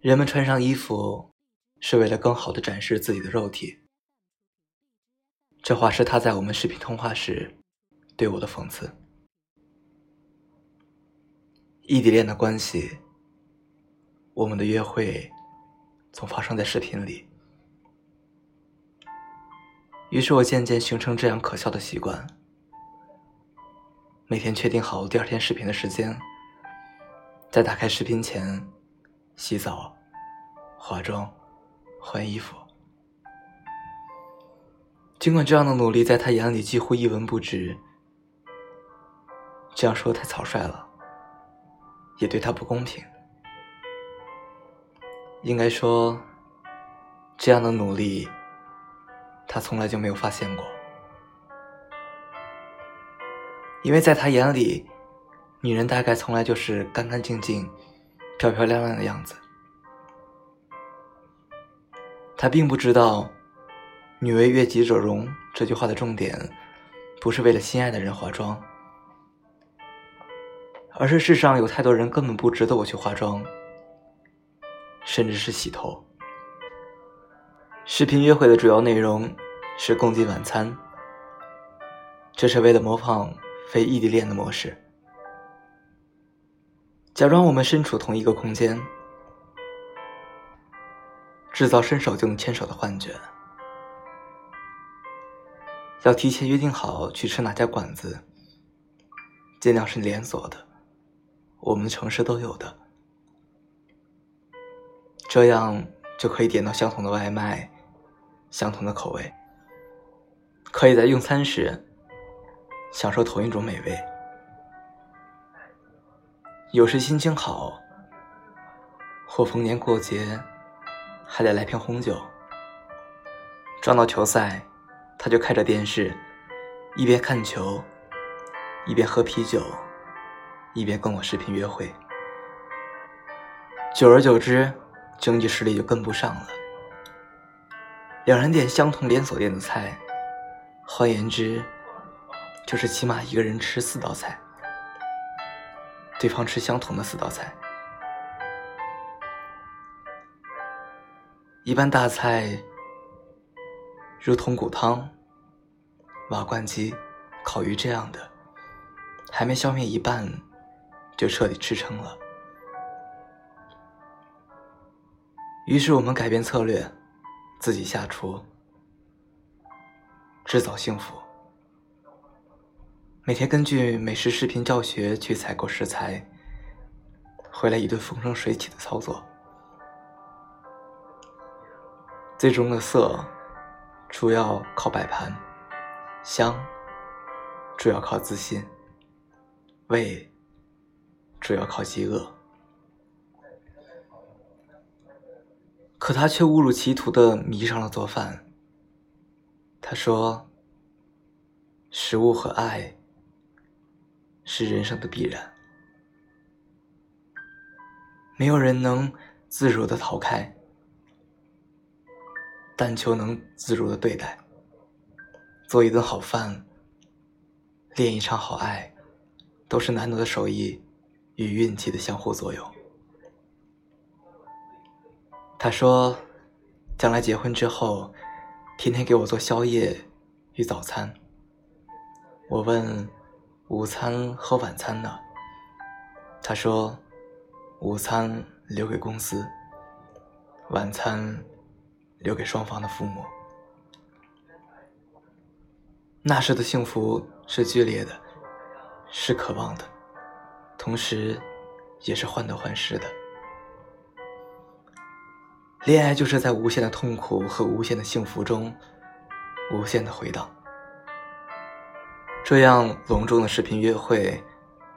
人们穿上衣服是为了更好的展示自己的肉体。这话是他在我们视频通话时对我的讽刺。异地恋的关系，我们的约会总发生在视频里。于是我渐渐形成这样可笑的习惯：每天确定好第二天视频的时间，在打开视频前洗澡、化妆、换衣服。尽管这样的努力在他眼里几乎一文不值，这样说太草率了，也对他不公平。应该说，这样的努力，他从来就没有发现过，因为在他眼里，女人大概从来就是干干净净、漂漂亮亮的样子。他并不知道。女为悦己者容这句话的重点，不是为了心爱的人化妆，而是世上有太多人根本不值得我去化妆，甚至是洗头。视频约会的主要内容是共进晚餐，这是为了模仿非异地恋的模式，假装我们身处同一个空间，制造伸手就能牵手的幻觉。要提前约定好去吃哪家馆子，尽量是连锁的，我们的城市都有的，这样就可以点到相同的外卖，相同的口味，可以在用餐时享受同一种美味。有时心情好，或逢年过节，还得来瓶红酒。撞到球赛。他就开着电视，一边看球，一边喝啤酒，一边跟我视频约会。久而久之，经济实力就跟不上了。两人点相同连锁店的菜，换言之，就是起码一个人吃四道菜，对方吃相同的四道菜。一般大菜。如筒骨汤、瓦罐鸡、烤鱼这样的，还没消灭一半，就彻底吃撑了。于是我们改变策略，自己下厨，制造幸福。每天根据美食视频教学去采购食材，回来一顿风生水起的操作，最终的色。主要靠摆盘，香主要靠自信，味主要靠饥饿。可他却误入歧途的迷上了做饭。他说：“食物和爱是人生的必然，没有人能自如的逃开。”但求能自如的对待，做一顿好饭，恋一场好爱，都是难得的手艺与运气的相互作用。他说，将来结婚之后，天天给我做宵夜与早餐。我问，午餐和晚餐呢？他说，午餐留给公司，晚餐。留给双方的父母。那时的幸福是剧烈的，是渴望的，同时，也是患得患失的。恋爱就是在无限的痛苦和无限的幸福中，无限的回荡。这样隆重的视频约会，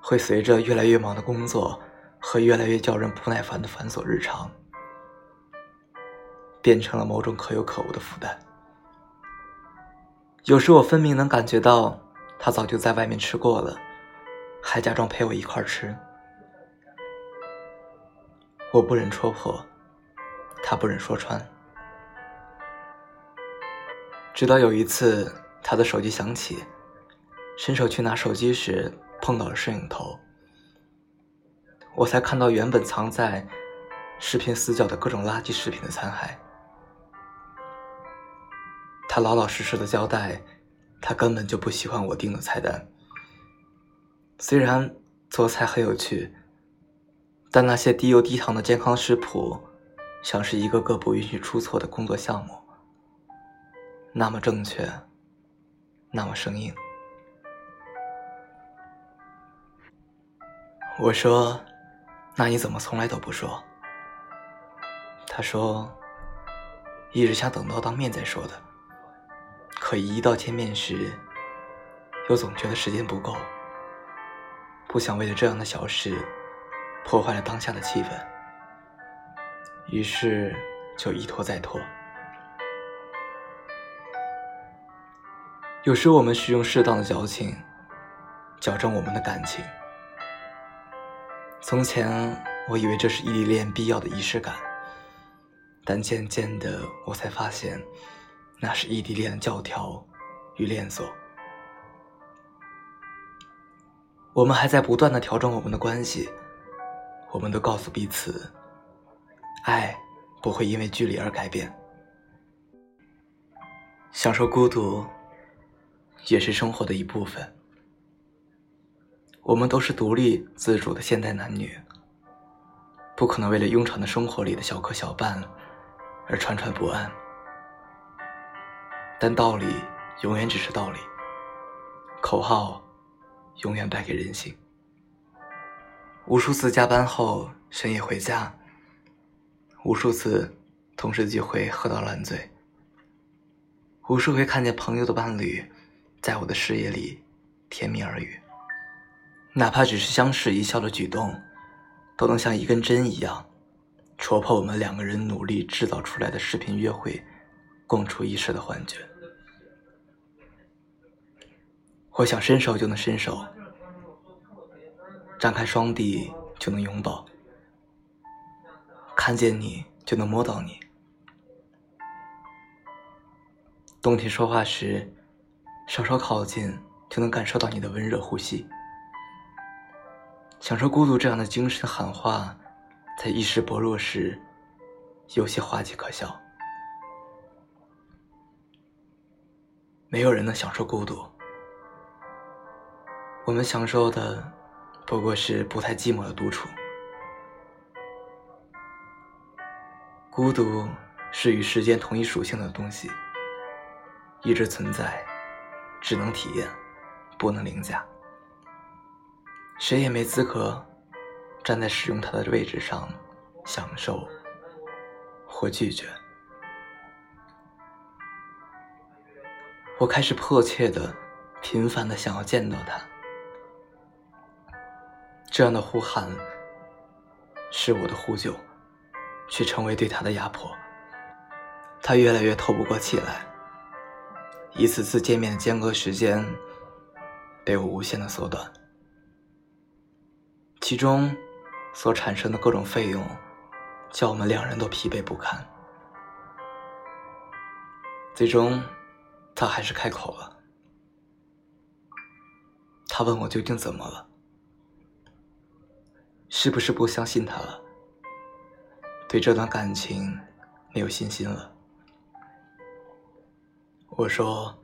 会随着越来越忙的工作和越来越叫人不耐烦的繁琐日常。变成了某种可有可无的负担。有时我分明能感觉到，他早就在外面吃过了，还假装陪我一块吃。我不忍戳破，他不忍说穿。直到有一次，他的手机响起，伸手去拿手机时碰到了摄影头，我才看到原本藏在视频死角的各种垃圾食品的残骸。他老老实实的交代，他根本就不喜欢我定的菜单。虽然做菜很有趣，但那些低油低糖的健康食谱，像是一个个不允许出错的工作项目，那么正确，那么生硬。我说：“那你怎么从来都不说？”他说：“一直想等到当面再说的。”可一到见面时，又总觉得时间不够，不想为了这样的小事破坏了当下的气氛，于是就一拖再拖。有时我们需用适当的矫情，矫正我们的感情。从前我以为这是异地恋必要的仪式感，但渐渐的我才发现。那是异地恋的教条与链锁。我们还在不断的调整我们的关系，我们都告诉彼此，爱不会因为距离而改变。享受孤独，也是生活的一部分。我们都是独立自主的现代男女，不可能为了庸常的生活里的小磕小绊而惴惴不安。但道理永远只是道理，口号永远败给人性。无数次加班后深夜回家，无数次同事聚会喝到烂醉，无数回看见朋友的伴侣在我的视野里甜蜜耳语，哪怕只是相视一笑的举动，都能像一根针一样戳破我们两个人努力制造出来的视频约会。共处一室的幻觉，我想伸手就能伸手，张开双臂就能拥抱，看见你就能摸到你，冬天说话时稍稍靠近就能感受到你的温热呼吸，享受孤独这样的精神喊话，在意识薄弱时有些滑稽可笑。没有人能享受孤独，我们享受的不过是不太寂寞的独处。孤独是与时间同一属性的东西，一直存在，只能体验，不能凌驾。谁也没资格站在使用它的位置上享受或拒绝。我开始迫切的、频繁的想要见到他，这样的呼喊是我的呼救，却成为对他的压迫。他越来越透不过气来，一次次见面的间隔时间被我无限的缩短，其中所产生的各种费用，叫我们两人都疲惫不堪，最终。他还是开口了。他问我究竟怎么了，是不是不相信他了？对这段感情没有信心了？我说，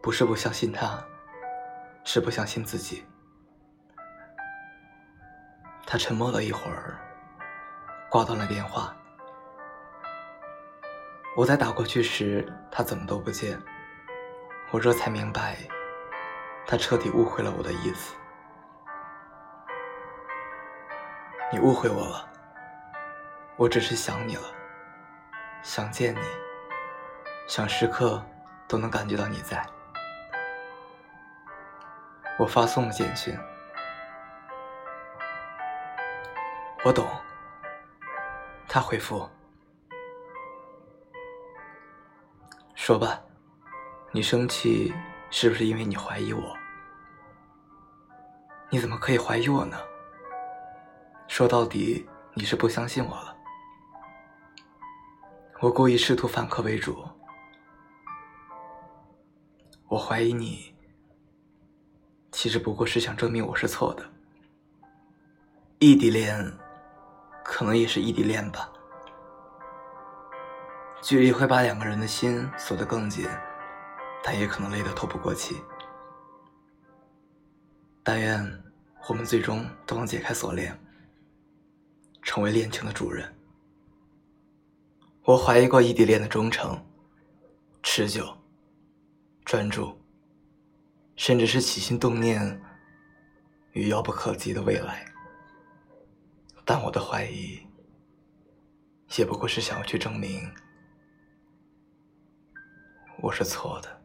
不是不相信他，是不相信自己。他沉默了一会儿，挂断了电话。我在打过去时，他怎么都不接。我这才明白，他彻底误会了我的意思。你误会我了，我只是想你了，想见你，想时刻都能感觉到你在。我发送了简讯，我懂。他回复，说吧。你生气是不是因为你怀疑我？你怎么可以怀疑我呢？说到底，你是不相信我了。我故意试图反客为主。我怀疑你，其实不过是想证明我是错的。异地恋，可能也是异地恋吧。距离会把两个人的心锁得更紧，但也可能累得透不过气。但愿我们最终都能解开锁链，成为恋情的主人。我怀疑过异地恋的忠诚、持久、专注，甚至是起心动念与遥不可及的未来。但我的怀疑，也不过是想要去证明我是错的。